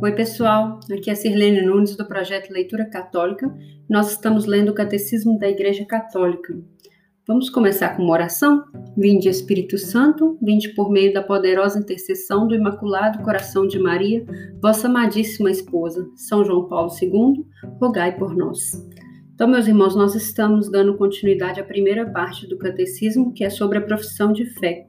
Oi, pessoal. Aqui é Sirlene Nunes do projeto Leitura Católica. Nós estamos lendo o Catecismo da Igreja Católica. Vamos começar com uma oração? Vinde, Espírito Santo, vinde por meio da poderosa intercessão do Imaculado Coração de Maria, vossa amadíssima esposa, São João Paulo II, rogai por nós. Então, meus irmãos, nós estamos dando continuidade à primeira parte do Catecismo, que é sobre a profissão de fé.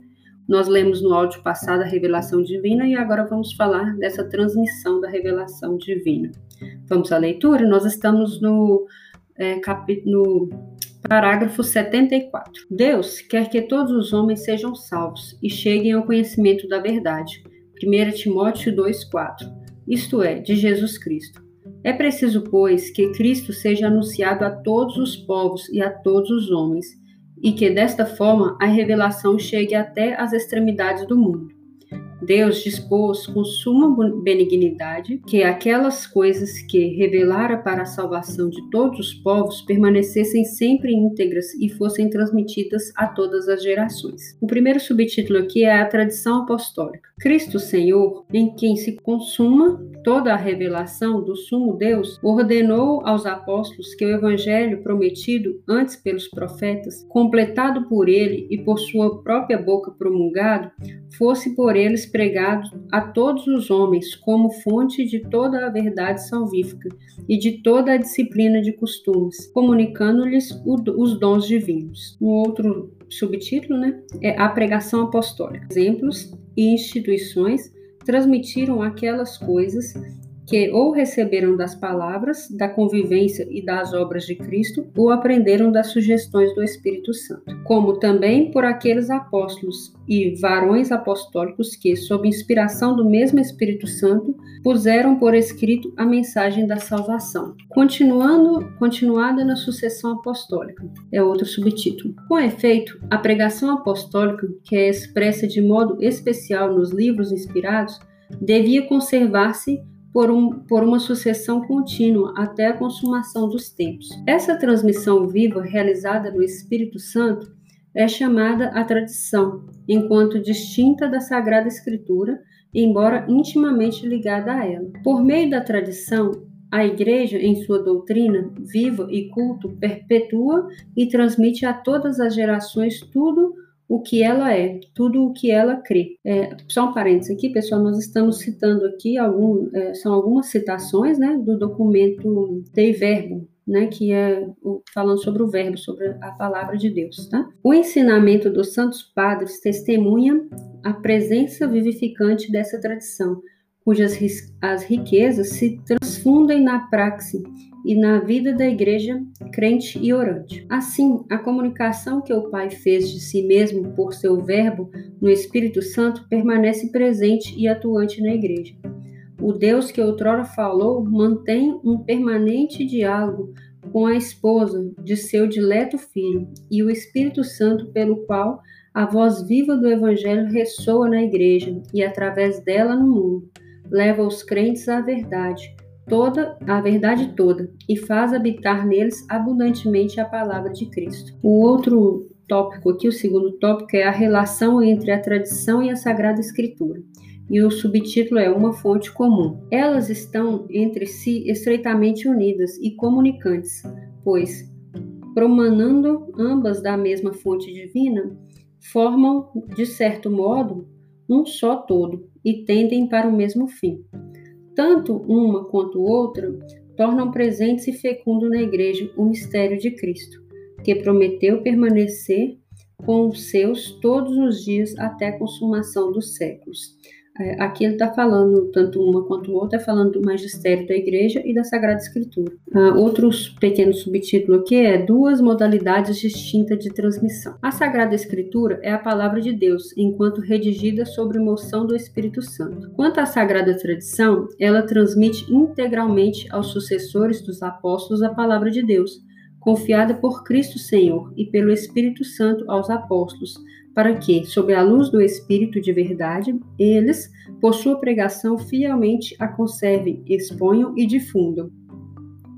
Nós lemos no áudio passado a revelação divina e agora vamos falar dessa transmissão da revelação divina. Vamos à leitura? Nós estamos no, é, no parágrafo 74. Deus quer que todos os homens sejam salvos e cheguem ao conhecimento da verdade. 1 Timóteo 2,4 Isto é, de Jesus Cristo. É preciso, pois, que Cristo seja anunciado a todos os povos e a todos os homens e que desta forma a revelação chegue até as extremidades do mundo. Deus dispôs com suma benignidade que aquelas coisas que revelara para a salvação de todos os povos permanecessem sempre íntegras e fossem transmitidas a todas as gerações. O primeiro subtítulo aqui é a tradição apostólica. Cristo Senhor, em quem se consuma toda a revelação do sumo Deus, ordenou aos apóstolos que o evangelho prometido antes pelos profetas, completado por ele e por sua própria boca promulgado, fosse por eles pregado a todos os homens como fonte de toda a verdade salvífica e de toda a disciplina de costumes, comunicando-lhes os dons divinos. Um outro subtítulo né, é a pregação apostólica. Exemplos e instituições transmitiram aquelas coisas que ou receberam das palavras, da convivência e das obras de Cristo, ou aprenderam das sugestões do Espírito Santo, como também por aqueles apóstolos e varões apostólicos que, sob inspiração do mesmo Espírito Santo, puseram por escrito a mensagem da salvação. Continuando, continuada na sucessão apostólica, é outro subtítulo. Com efeito, a pregação apostólica, que é expressa de modo especial nos livros inspirados, devia conservar-se por, um, por uma sucessão contínua até a consumação dos tempos. Essa transmissão viva realizada no Espírito Santo é chamada a tradição, enquanto distinta da Sagrada Escritura, embora intimamente ligada a ela. Por meio da tradição, a Igreja, em sua doutrina viva e culto, perpetua e transmite a todas as gerações tudo o que ela é, tudo o que ela crê. É, só um parênteses aqui, pessoal, nós estamos citando aqui, algum, é, são algumas citações né, do documento Dei Verbo, né, que é o, falando sobre o verbo, sobre a palavra de Deus. Tá? O ensinamento dos santos padres testemunha a presença vivificante dessa tradição, cujas as riquezas se transfundem na praxe e na vida da igreja crente e orante. Assim, a comunicação que o Pai fez de si mesmo por seu Verbo no Espírito Santo permanece presente e atuante na igreja. O Deus que outrora falou mantém um permanente diálogo com a esposa de seu dileto filho e o Espírito Santo pelo qual a voz viva do Evangelho ressoa na igreja e através dela no mundo, leva os crentes à verdade, toda a verdade toda e faz habitar neles abundantemente a palavra de Cristo. O outro tópico aqui, o segundo tópico, é a relação entre a tradição e a Sagrada Escritura. E o subtítulo é Uma Fonte Comum. Elas estão entre si estreitamente unidas e comunicantes, pois, promanando ambas da mesma fonte divina, formam, de certo modo, um só todo e tendem para o mesmo fim tanto uma quanto outra tornam presentes e fecundo na igreja o mistério de Cristo, que prometeu permanecer com os seus todos os dias até a consumação dos séculos. É, aqui ele está falando, tanto uma quanto outra, é falando do magistério da igreja e da Sagrada Escritura. Uh, outros pequenos subtítulos aqui é duas modalidades distintas de transmissão. A Sagrada Escritura é a palavra de Deus, enquanto redigida sobre moção do Espírito Santo. Quanto à Sagrada Tradição, ela transmite integralmente aos sucessores dos apóstolos a palavra de Deus, confiada por Cristo Senhor e pelo Espírito Santo aos apóstolos, para que, sob a luz do Espírito de verdade, eles, por sua pregação, fielmente a conservem, exponham e difundam.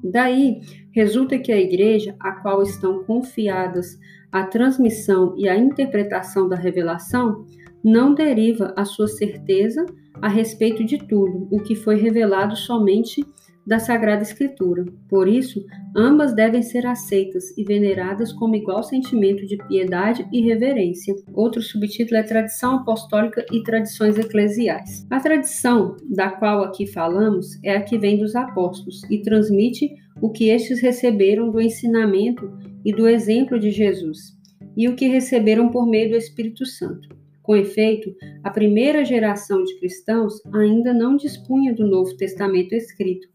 Daí resulta que a igreja, a qual estão confiadas a transmissão e a interpretação da revelação, não deriva a sua certeza a respeito de tudo o que foi revelado somente da Sagrada Escritura. Por isso, ambas devem ser aceitas e veneradas como igual sentimento de piedade e reverência. Outro subtítulo é Tradição Apostólica e Tradições Eclesiais. A tradição da qual aqui falamos é a que vem dos apóstolos e transmite o que estes receberam do ensinamento e do exemplo de Jesus, e o que receberam por meio do Espírito Santo. Com efeito, a primeira geração de cristãos ainda não dispunha do Novo Testamento escrito,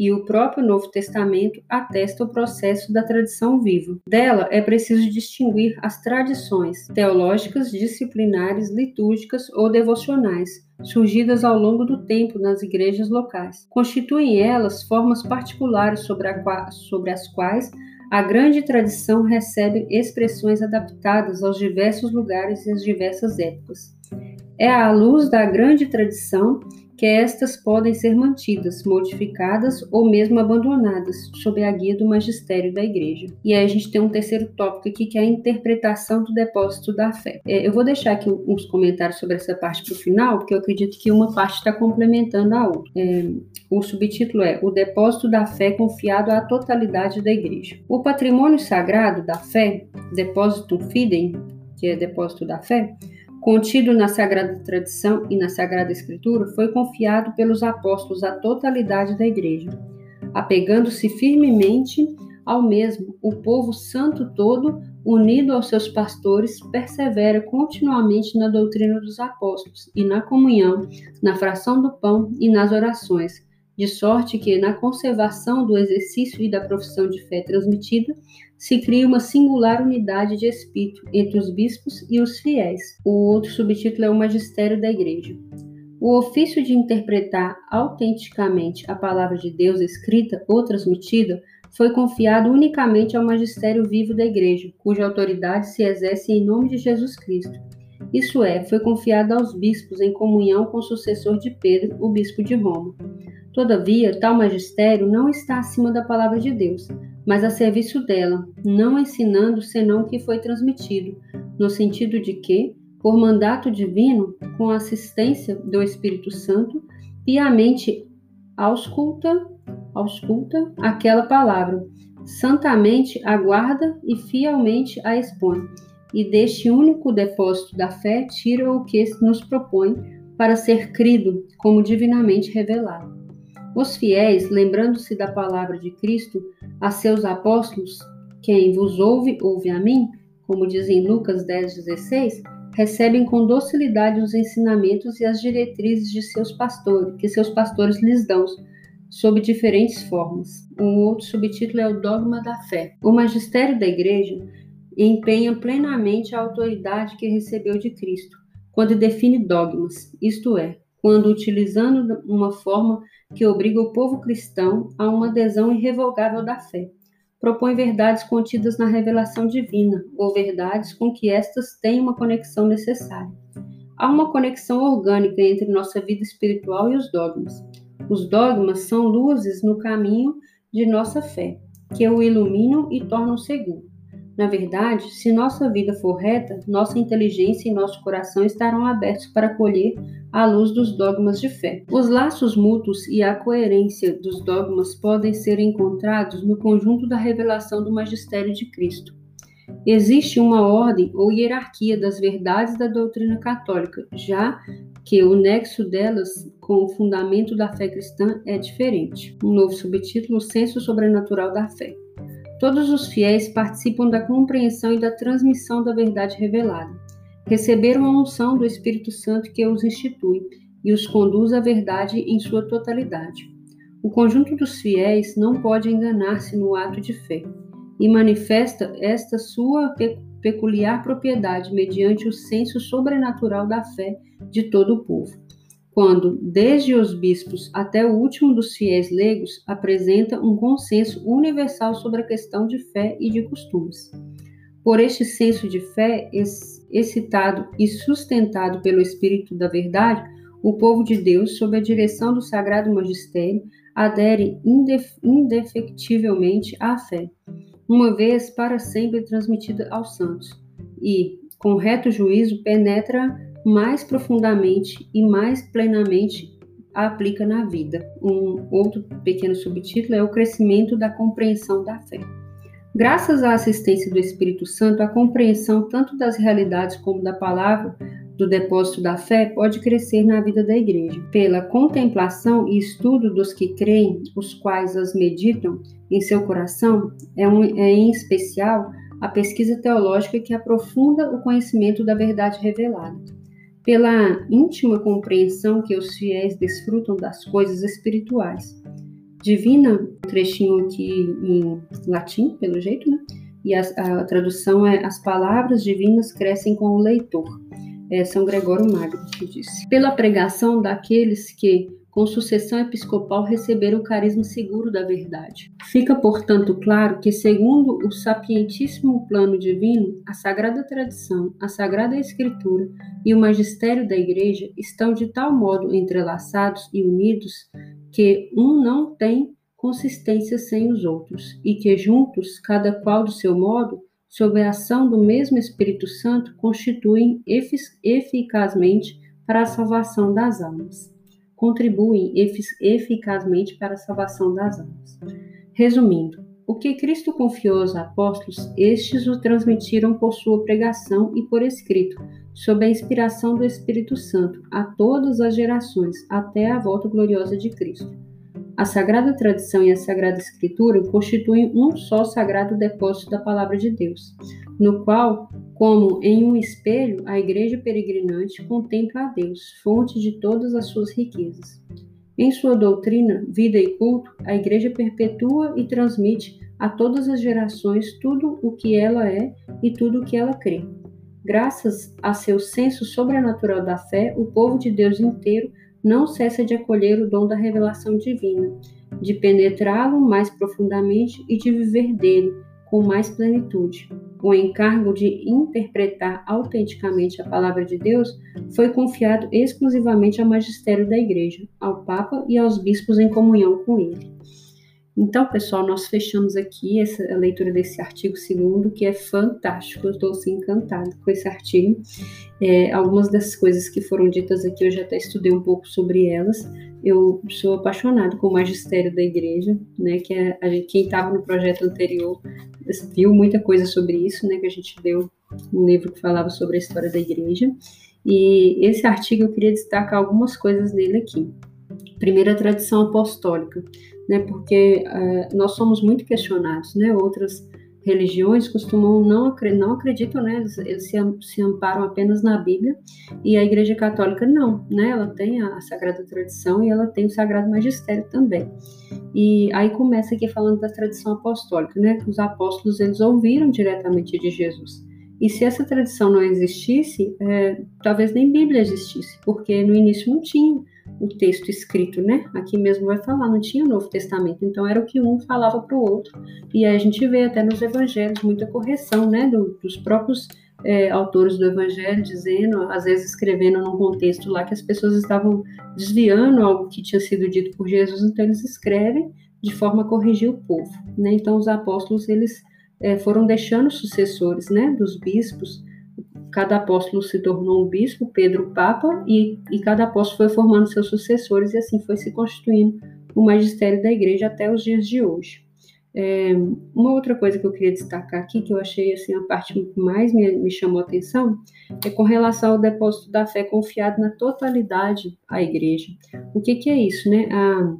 e o próprio Novo Testamento atesta o processo da tradição viva. Dela é preciso distinguir as tradições teológicas, disciplinares, litúrgicas ou devocionais, surgidas ao longo do tempo nas igrejas locais. Constituem elas formas particulares sobre, sobre as quais a grande tradição recebe expressões adaptadas aos diversos lugares e às diversas épocas. É à luz da grande tradição que estas podem ser mantidas, modificadas ou mesmo abandonadas, sob a guia do magistério da Igreja. E aí a gente tem um terceiro tópico aqui, que é a interpretação do depósito da fé. É, eu vou deixar aqui uns comentários sobre essa parte para o final, porque eu acredito que uma parte está complementando a outra. É, o subtítulo é O depósito da fé confiado à totalidade da Igreja. O patrimônio sagrado da fé, depósito fidem, que é depósito da fé, contido na Sagrada Tradição e na Sagrada Escritura, foi confiado pelos apóstolos à totalidade da Igreja. Apegando-se firmemente ao mesmo, o povo santo todo, unido aos seus pastores, persevera continuamente na doutrina dos apóstolos e na comunhão, na fração do pão e nas orações de sorte que, na conservação do exercício e da profissão de fé transmitida, se cria uma singular unidade de espírito entre os bispos e os fiéis. O outro subtítulo é o Magistério da Igreja. O ofício de interpretar autenticamente a palavra de Deus escrita ou transmitida foi confiado unicamente ao magistério vivo da Igreja, cuja autoridade se exerce em nome de Jesus Cristo. Isso é, foi confiado aos bispos em comunhão com o sucessor de Pedro, o bispo de Roma. Todavia, tal magistério não está acima da palavra de Deus, mas a serviço dela, não ensinando senão o que foi transmitido, no sentido de que, por mandato divino, com a assistência do Espírito Santo, piamente ausculta, ausculta aquela palavra, santamente aguarda e fielmente a expõe, e deste único depósito da fé tira o que nos propõe para ser crido como divinamente revelado. Os fiéis, lembrando-se da palavra de Cristo a seus apóstolos, quem vos ouve, ouve a mim, como diz em Lucas 10,16, recebem com docilidade os ensinamentos e as diretrizes de seus pastores, que seus pastores lhes dão, sob diferentes formas. Um outro subtítulo é o dogma da fé. O magistério da igreja empenha plenamente a autoridade que recebeu de Cristo, quando define dogmas, isto é, quando utilizando uma forma que obriga o povo cristão a uma adesão irrevogável da fé. Propõe verdades contidas na revelação divina, ou verdades com que estas têm uma conexão necessária. Há uma conexão orgânica entre nossa vida espiritual e os dogmas. Os dogmas são luzes no caminho de nossa fé, que o iluminam e tornam seguro. Na verdade, se nossa vida for reta, nossa inteligência e nosso coração estarão abertos para acolher a luz dos dogmas de fé. Os laços mútuos e a coerência dos dogmas podem ser encontrados no conjunto da revelação do magistério de Cristo. Existe uma ordem ou hierarquia das verdades da doutrina católica, já que o nexo delas com o fundamento da fé cristã é diferente. Um novo subtítulo: O senso sobrenatural da fé. Todos os fiéis participam da compreensão e da transmissão da verdade revelada. Receberam a unção do Espírito Santo que os institui e os conduz à verdade em sua totalidade. O conjunto dos fiéis não pode enganar-se no ato de fé e manifesta esta sua peculiar propriedade mediante o senso sobrenatural da fé de todo o povo quando, desde os bispos até o último dos fiéis leigos, apresenta um consenso universal sobre a questão de fé e de costumes. Por este senso de fé excitado e sustentado pelo Espírito da Verdade, o povo de Deus, sob a direção do Sagrado Magistério, adere indef indefectivelmente à fé, uma vez para sempre transmitida aos santos, e, com reto juízo, penetra mais profundamente e mais plenamente a aplica na vida. Um outro pequeno subtítulo é o crescimento da compreensão da fé. Graças à assistência do Espírito Santo, a compreensão tanto das realidades como da palavra do depósito da fé pode crescer na vida da igreja. Pela contemplação e estudo dos que creem, os quais as meditam em seu coração, é, um, é em especial a pesquisa teológica que aprofunda o conhecimento da verdade revelada. Pela íntima compreensão que os fiéis desfrutam das coisas espirituais. Divina, um trechinho aqui em latim, pelo jeito, né? E a, a tradução é: As palavras divinas crescem com o leitor. É São Gregório Magno que disse. Pela pregação daqueles que, com sucessão episcopal, receberam o carisma seguro da verdade. Fica, portanto, claro que, segundo o sapientíssimo plano divino, a sagrada tradição, a sagrada escritura e o magistério da Igreja estão de tal modo entrelaçados e unidos que um não tem consistência sem os outros, e que juntos, cada qual do seu modo, sob a ação do mesmo Espírito Santo, constituem eficazmente para a salvação das almas. Contribuem eficazmente para a salvação das almas. Resumindo, o que Cristo confiou aos apóstolos, estes o transmitiram por sua pregação e por escrito, sob a inspiração do Espírito Santo, a todas as gerações, até a volta gloriosa de Cristo. A Sagrada Tradição e a Sagrada Escritura constituem um só sagrado depósito da Palavra de Deus, no qual, como em um espelho, a Igreja peregrinante contempla a Deus, fonte de todas as suas riquezas. Em sua doutrina, vida e culto, a Igreja perpetua e transmite a todas as gerações tudo o que ela é e tudo o que ela crê. Graças a seu senso sobrenatural da fé, o povo de Deus inteiro não cessa de acolher o dom da revelação divina, de penetrá-lo mais profundamente e de viver dele com mais plenitude. O encargo de interpretar autenticamente a palavra de Deus foi confiado exclusivamente ao magistério da Igreja, ao Papa e aos bispos em comunhão com ele. Então, pessoal, nós fechamos aqui essa a leitura desse artigo segundo, que é fantástico. Eu estou assim, encantada com esse artigo. É, algumas das coisas que foram ditas aqui eu já até estudei um pouco sobre elas. Eu sou apaixonada com o magistério da igreja, né? Que é, a gente, quem estava no projeto anterior viu muita coisa sobre isso, né? Que a gente deu um livro que falava sobre a história da igreja. E esse artigo eu queria destacar algumas coisas dele aqui. Primeira, tradição apostólica né? Porque uh, nós somos muito questionados, né? Outras religiões costumam não, não acreditam, né? Eles, se, se, amparam apenas na Bíblia e a Igreja Católica não, né? Ela tem a, a Sagrada Tradição e ela tem o Sagrado Magistério também. E aí começa aqui falando da tradição apostólica, né? Que os apóstolos eles ouviram diretamente de Jesus. E se essa tradição não existisse, é, talvez nem Bíblia existisse, porque no início não tinha o texto escrito, né? Aqui mesmo vai falar, não tinha o Novo Testamento, então era o que um falava para o outro. E aí a gente vê até nos evangelhos muita correção, né? Do, dos próprios é, autores do evangelho dizendo, às vezes escrevendo num contexto lá que as pessoas estavam desviando algo que tinha sido dito por Jesus, então eles escrevem de forma a corrigir o povo, né? Então os apóstolos eles é, foram deixando sucessores, né? Dos bispos cada apóstolo se tornou um bispo, Pedro Papa, e, e cada apóstolo foi formando seus sucessores, e assim foi se constituindo o magistério da igreja até os dias de hoje. É, uma outra coisa que eu queria destacar aqui, que eu achei assim, a parte que mais me, me chamou a atenção, é com relação ao depósito da fé confiado na totalidade à igreja. O que, que é isso? Né? A,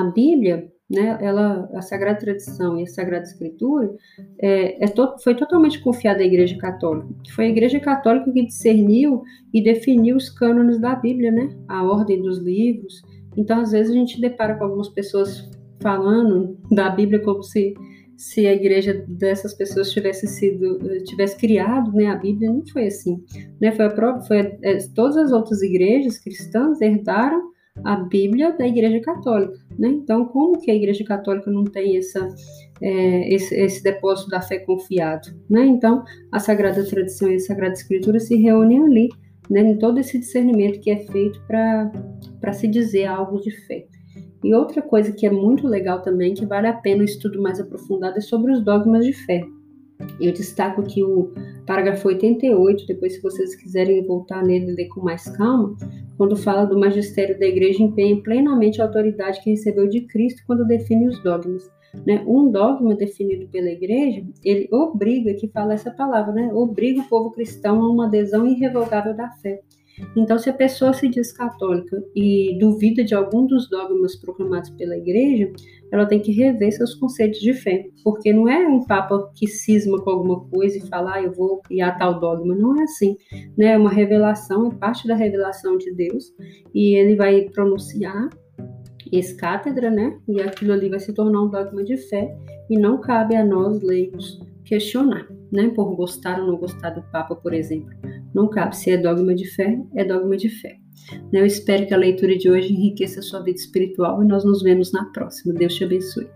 a Bíblia né, ela, a Sagrada Tradição e a Sagrada Escritura é, é to, foi totalmente confiada à Igreja Católica. Foi a Igreja Católica que discerniu e definiu os cânones da Bíblia, né, a ordem dos livros. Então, às vezes, a gente depara com algumas pessoas falando da Bíblia como se, se a igreja dessas pessoas tivesse sido tivesse criado né, a Bíblia. Não foi assim. Né, foi a própria, foi, é, todas as outras igrejas cristãs herdaram a Bíblia da Igreja Católica. Né? Então, como que a Igreja Católica não tem essa, é, esse, esse, depósito da fé confiado? Né? Então, a Sagrada Tradição e a Sagrada Escritura se reúnem ali, né, em todo esse discernimento que é feito para se dizer algo de fé. E outra coisa que é muito legal também, que vale a pena um estudo mais aprofundado, é sobre os dogmas de fé. Eu destaco que o parágrafo 88, depois se vocês quiserem voltar nele e ler com mais calma, quando fala do magistério da igreja empenha plenamente a autoridade que recebeu de Cristo quando define os dogmas. Né? Um dogma definido pela igreja, ele obriga, que fala essa palavra, né? obriga o povo cristão a uma adesão irrevogável da fé. Então, se a pessoa se diz católica e duvida de algum dos dogmas proclamados pela igreja, ela tem que rever seus conceitos de fé, porque não é um papa que cisma com alguma coisa e fala, ah, eu vou criar tal dogma, não é assim, né? É uma revelação, é parte da revelação de Deus, e ele vai pronunciar ex-cátedra, né? E aquilo ali vai se tornar um dogma de fé, e não cabe a nós, leigos, questionar, né? Por gostar ou não gostar do Papa, por exemplo. Não cabe. Se é dogma de fé, é dogma de fé. Né? Eu espero que a leitura de hoje enriqueça a sua vida espiritual e nós nos vemos na próxima. Deus te abençoe.